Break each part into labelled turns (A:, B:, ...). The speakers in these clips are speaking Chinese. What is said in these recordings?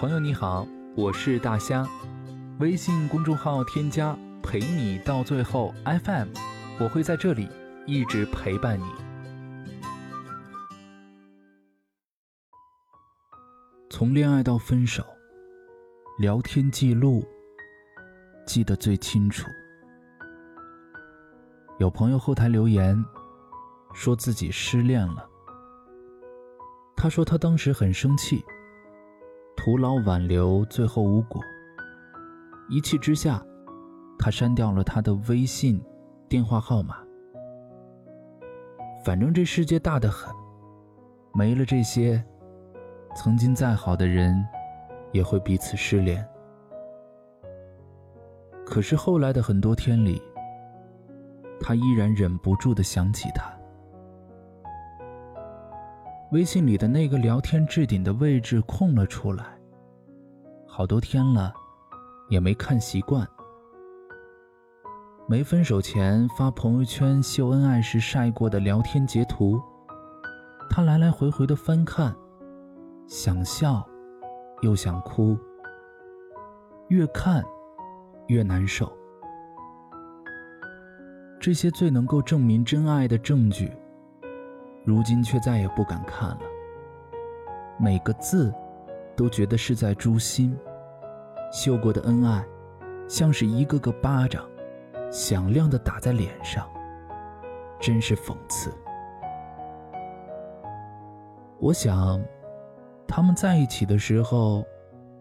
A: 朋友你好，我是大虾，微信公众号添加陪你到最后 FM，我会在这里一直陪伴你。从恋爱到分手，聊天记录记得最清楚。有朋友后台留言，说自己失恋了。他说他当时很生气。徒劳挽留，最后无果。一气之下，他删掉了他的微信、电话号码。反正这世界大得很，没了这些，曾经再好的人，也会彼此失联。可是后来的很多天里，他依然忍不住的想起他。微信里的那个聊天置顶的位置空了出来，好多天了，也没看习惯。没分手前发朋友圈秀恩爱时晒过的聊天截图，他来来回回的翻看，想笑，又想哭，越看越难受。这些最能够证明真爱的证据。如今却再也不敢看了，每个字都觉得是在诛心。秀过的恩爱，像是一个个巴掌，响亮的打在脸上，真是讽刺。我想，他们在一起的时候，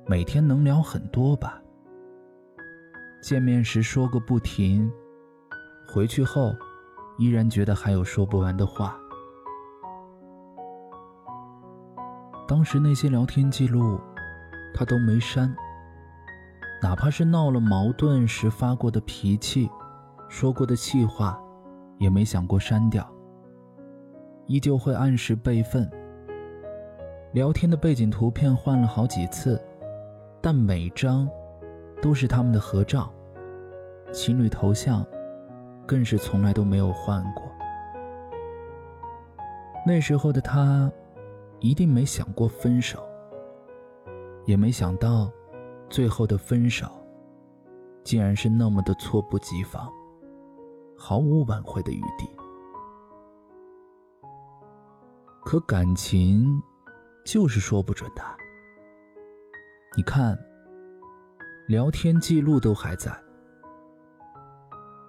A: 每天能聊很多吧。见面时说个不停，回去后，依然觉得还有说不完的话。当时那些聊天记录，他都没删。哪怕是闹了矛盾时发过的脾气，说过的气话，也没想过删掉。依旧会按时备份。聊天的背景图片换了好几次，但每张都是他们的合照，情侣头像更是从来都没有换过。那时候的他。一定没想过分手，也没想到，最后的分手，竟然是那么的猝不及防，毫无挽回的余地。可感情，就是说不准的。你看，聊天记录都还在，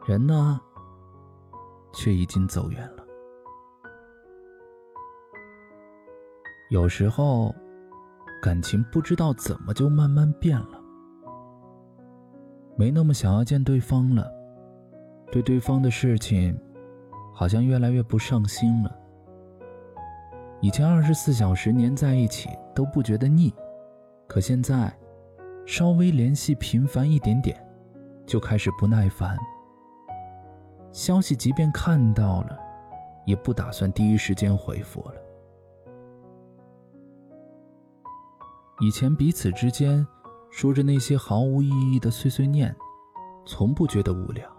A: 人呢，却已经走远了。有时候，感情不知道怎么就慢慢变了，没那么想要见对方了，对对方的事情，好像越来越不上心了。以前二十四小时黏在一起都不觉得腻，可现在，稍微联系频繁一点点，就开始不耐烦。消息即便看到了，也不打算第一时间回复了。以前彼此之间说着那些毫无意义的碎碎念，从不觉得无聊。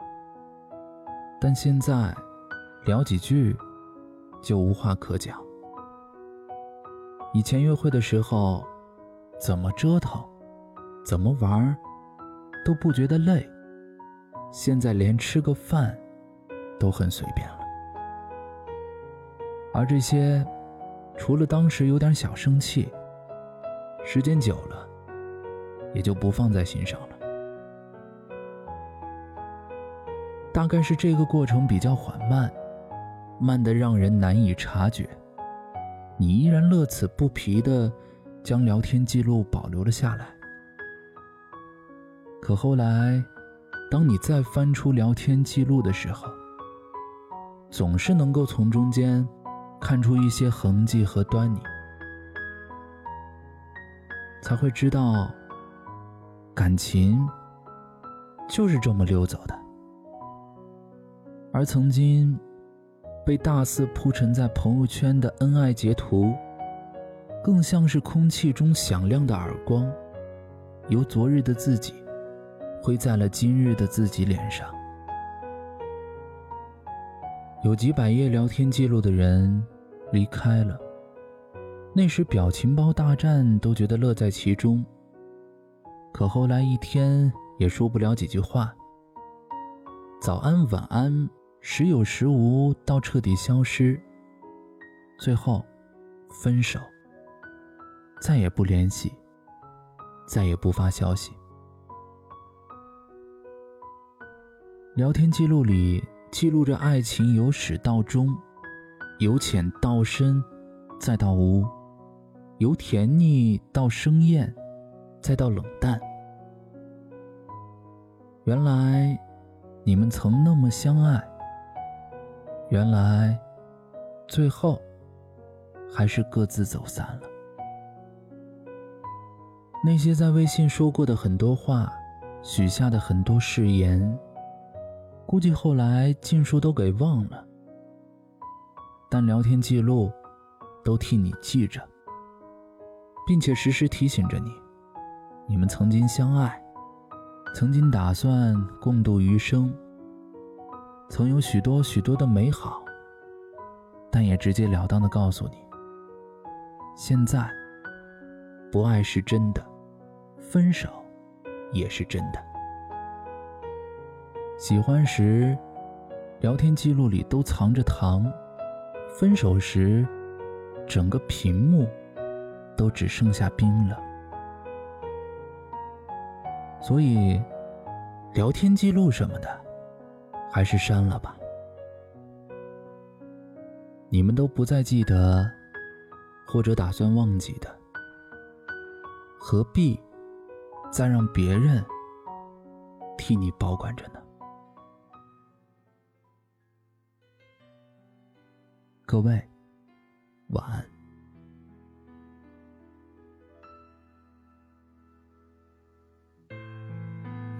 A: 但现在聊几句就无话可讲。以前约会的时候，怎么折腾、怎么玩都不觉得累，现在连吃个饭都很随便了。而这些，除了当时有点小生气。时间久了，也就不放在心上了。大概是这个过程比较缓慢，慢得让人难以察觉。你依然乐此不疲地将聊天记录保留了下来。可后来，当你再翻出聊天记录的时候，总是能够从中间看出一些痕迹和端倪。才会知道，感情就是这么溜走的。而曾经被大肆铺陈在朋友圈的恩爱截图，更像是空气中响亮的耳光，由昨日的自己挥在了今日的自己脸上。有几百页聊天记录的人离开了。那时表情包大战都觉得乐在其中，可后来一天也说不了几句话。早安晚安，时有时无，到彻底消失。最后，分手。再也不联系，再也不发消息。聊天记录里记录着爱情由始到终，由浅到深，再到无；由甜腻到生厌，再到冷淡。原来你们曾那么相爱，原来最后还是各自走散了。那些在微信说过的很多话，许下的很多誓言，估计后来尽数都给忘了。但聊天记录都替你记着，并且时时提醒着你：你们曾经相爱，曾经打算共度余生，曾有许多许多的美好。但也直截了当的告诉你：现在不爱是真的。分手，也是真的。喜欢时，聊天记录里都藏着糖；分手时，整个屏幕都只剩下冰冷。所以，聊天记录什么的，还是删了吧。你们都不再记得，或者打算忘记的，何必？再让别人替你保管着呢。各位，晚安。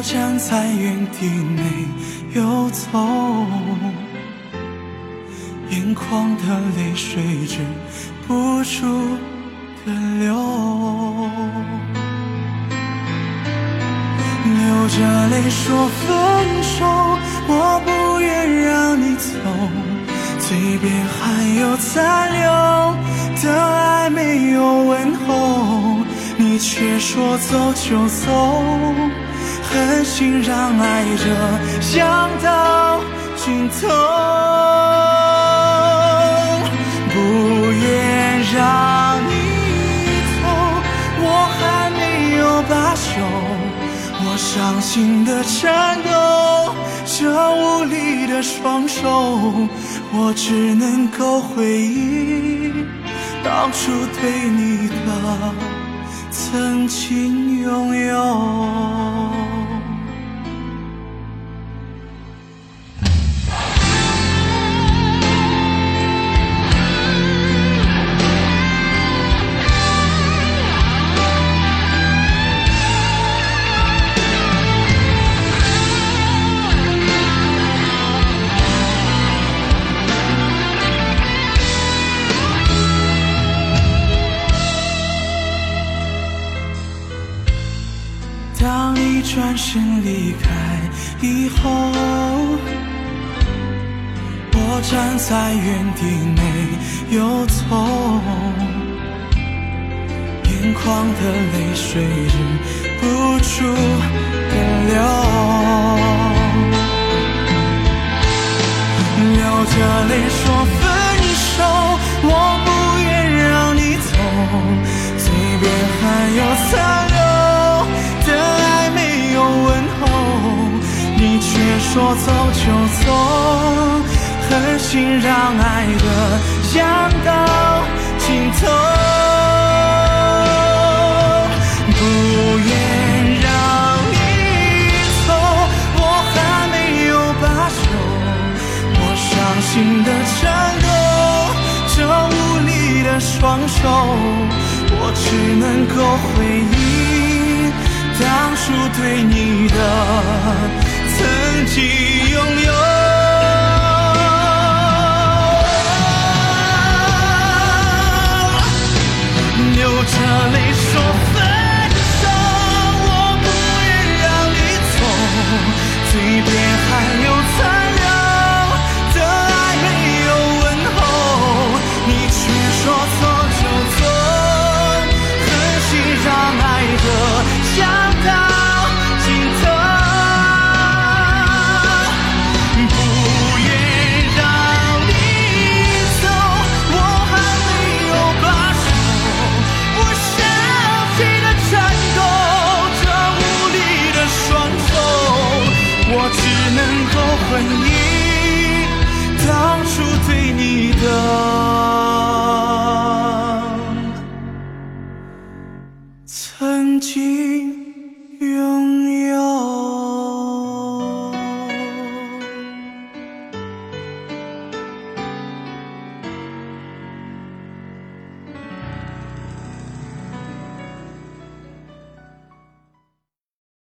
B: 我站在原地没有走，眼眶的泪水止不住的流。流着泪说分手，我不愿让你走，嘴边还有残留的爱没有问候，你却说走就走，狠心让爱这样到尽头，不愿让你走，我还没有罢休。我伤心的颤抖，这无力的双手，我只能够回忆当初对你的曾经拥有。在原地没有走，眼眶的泪水止不住的流，流着泪说分手，我不愿让你走，嘴边还有残留的爱没有问候，你却。说走就走，狠心让爱的讲到尽头，不愿让你走，我还没有罢休，我伤心的颤抖，这无力的双手，我只能够回忆当初。对你的曾经拥有。的曾经拥